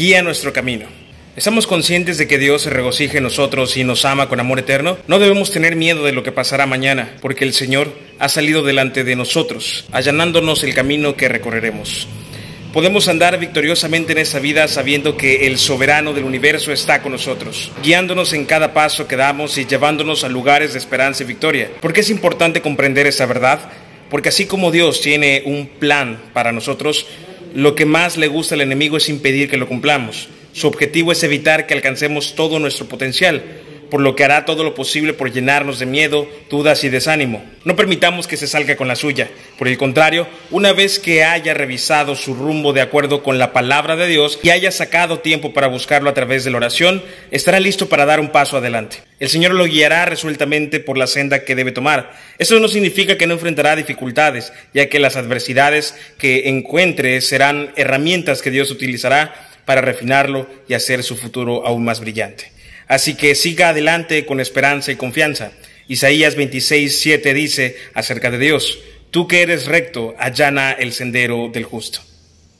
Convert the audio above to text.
guía nuestro camino. ¿Estamos conscientes de que Dios se regocija en nosotros y nos ama con amor eterno? No debemos tener miedo de lo que pasará mañana, porque el Señor ha salido delante de nosotros, allanándonos el camino que recorreremos. Podemos andar victoriosamente en esta vida sabiendo que el soberano del universo está con nosotros, guiándonos en cada paso que damos y llevándonos a lugares de esperanza y victoria. ¿Por qué es importante comprender esta verdad? Porque así como Dios tiene un plan para nosotros, lo que más le gusta al enemigo es impedir que lo cumplamos. Su objetivo es evitar que alcancemos todo nuestro potencial por lo que hará todo lo posible por llenarnos de miedo, dudas y desánimo. No permitamos que se salga con la suya. Por el contrario, una vez que haya revisado su rumbo de acuerdo con la palabra de Dios y haya sacado tiempo para buscarlo a través de la oración, estará listo para dar un paso adelante. El Señor lo guiará resueltamente por la senda que debe tomar. Eso no significa que no enfrentará dificultades, ya que las adversidades que encuentre serán herramientas que Dios utilizará para refinarlo y hacer su futuro aún más brillante. Así que siga adelante con esperanza y confianza. Isaías 26, 7 dice acerca de Dios, tú que eres recto, allana el sendero del justo.